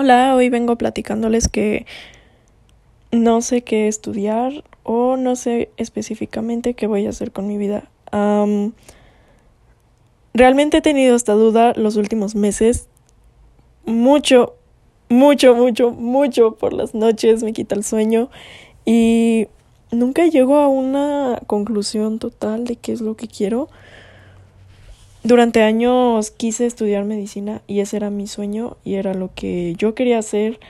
Hola, hoy vengo platicándoles que no sé qué estudiar o no sé específicamente qué voy a hacer con mi vida. realmente he tenido esta duda los últimos meses. Mucho, mucho, mucho, mucho por las noches me quita el sueño y nunca llego a una conclusión total de qué es lo que quiero. Durante años quise estudiar medicina y ese era mi sueño y era lo que yo quería hacer.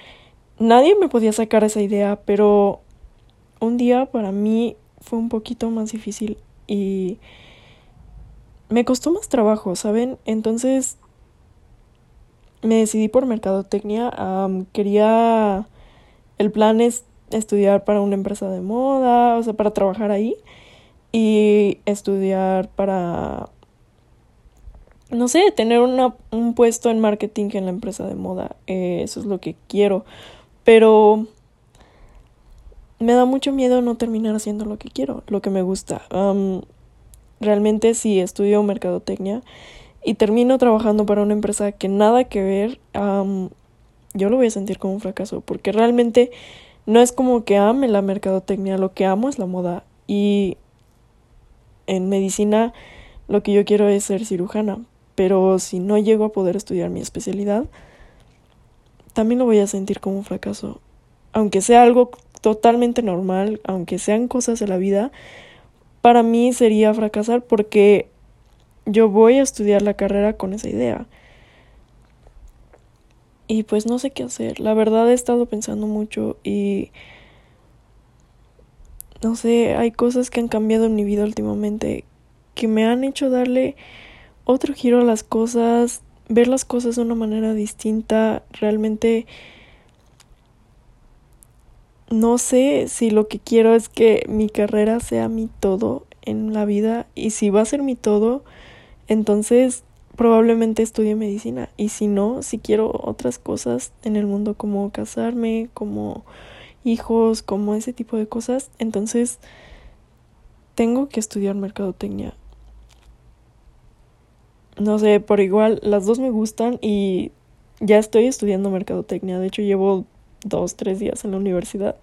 Nadie me podía sacar esa idea, pero un día para mí fue un poquito más difícil y me costó más trabajo, ¿saben? Entonces me decidí por mercadotecnia. quería. El plan es estudiar para una empresa de moda, o sea, para trabajar ahí. Y estudiar para no sé, tener una, un puesto en marketing en la empresa de moda. Eh, eso es lo que quiero. Pero me da mucho miedo no terminar haciendo lo que quiero, lo que me gusta. realmente si estudio mercadotecnia y termino trabajando para una empresa que nada que ver, yo lo voy a sentir como un fracaso, porque realmente no es como que ame la mercadotecnia, lo que amo es la moda. Y en medicina lo que yo quiero es ser cirujana, pero si no llego a poder estudiar mi especialidad, también lo voy a sentir como un fracaso. Aunque sea algo totalmente normal, aunque sean cosas de la vida, para mí sería fracasar porque yo voy a estudiar la carrera con esa idea. Y pues no sé qué hacer. La verdad he estado pensando mucho y no sé, hay cosas que han cambiado en mi vida últimamente que me han hecho darle otro giro a las cosas, ver las cosas de una manera distinta, realmente no sé si lo que quiero es que mi carrera sea mi todo en la vida y si va a ser mi todo, entonces probablemente estudie medicina y si no, si quiero otras cosas en el mundo como casarme, como hijos, como ese tipo de cosas, entonces tengo que estudiar mercadotecnia no sé, por igual las dos me gustan y ya estoy estudiando mercadotecnia. De hecho, llevo dos, tres días en la universidad.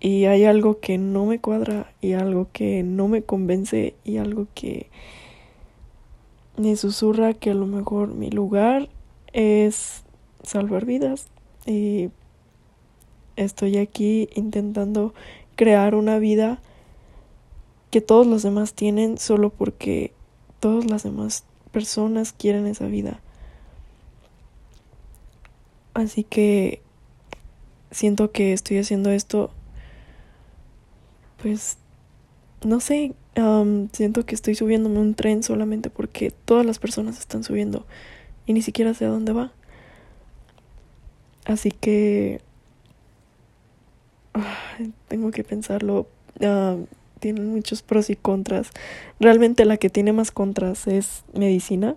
Y hay algo que no me cuadra y algo que no me convence y algo que me susurra que a lo mejor mi lugar es salvar vidas. Y estoy aquí intentando crear una vida que todos los demás tienen solo porque todas las demás personas quieren esa vida. Así que siento que estoy haciendo esto, pues, no sé, siento que estoy subiéndome un tren solamente porque todas las personas están subiendo y ni siquiera sé a dónde va. Así que tengo que pensarlo tienen muchos pros y contras. Realmente la que tiene más contras es medicina,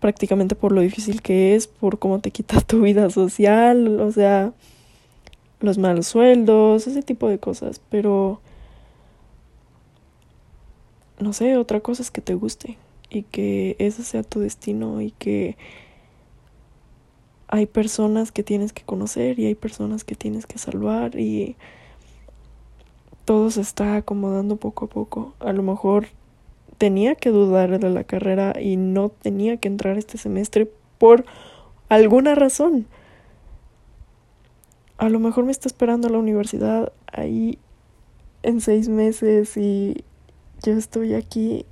prácticamente por lo difícil que es, por cómo te quitas tu vida social, o sea, los malos sueldos, ese tipo de cosas, pero no sé, otra cosa es que te guste y que ese sea tu destino y que hay personas que tienes que conocer y hay personas que tienes que salvar y todo se está acomodando poco a poco. A lo mejor tenía que dudar de la carrera y no tenía que entrar este semestre por alguna razón. A lo mejor me está esperando la universidad ahí en seis meses y yo estoy aquí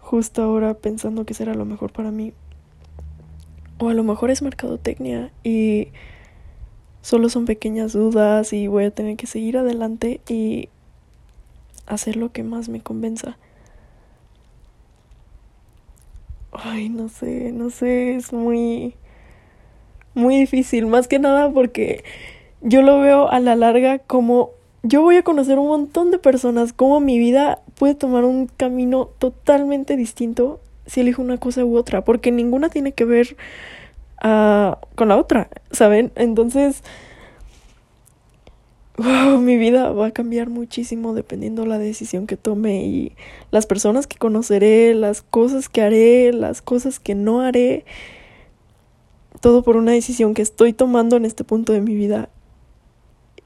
justo ahora pensando que será lo mejor para mí. O a lo mejor es mercadotecnia y Solo son pequeñas dudas y voy a tener que seguir adelante y hacer lo que más me convenza. Ay, no sé, no sé, es muy muy difícil, más que nada porque yo lo veo a la larga como yo voy a conocer un montón de personas, como mi vida puede tomar un camino totalmente distinto si elijo una cosa u otra, porque ninguna tiene que ver con la otra, ¿saben? Entonces, mi vida va a cambiar muchísimo dependiendo la decisión que tome y las personas que conoceré, las cosas que haré, las cosas que no haré. todo por una decisión que estoy tomando en este punto de mi vida.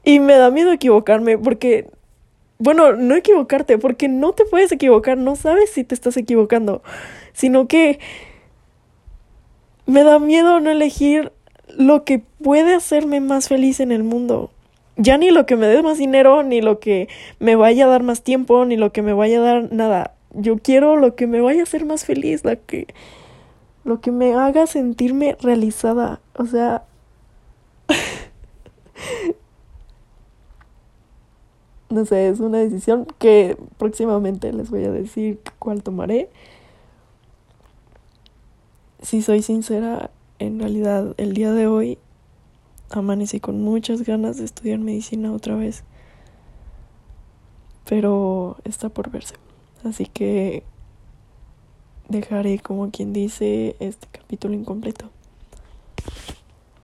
Y me da miedo equivocarme porque, bueno, no equivocarte, porque no te puedes equivocar, no sabes si te estás equivocando, sino que me da miedo no elegir lo que puede hacerme más feliz en el mundo. Ya ni lo que me dé más dinero, ni lo que me vaya a dar más tiempo, ni lo que me vaya a dar nada. Yo quiero lo que me vaya a hacer más feliz, la que lo que me haga sentirme realizada. O sea, no sé, es una decisión que próximamente les voy a decir cuál tomaré. Si soy sincera, en realidad el día de hoy amanecí con muchas ganas de estudiar medicina otra vez. Pero está por verse. Así que dejaré como quien dice este capítulo incompleto.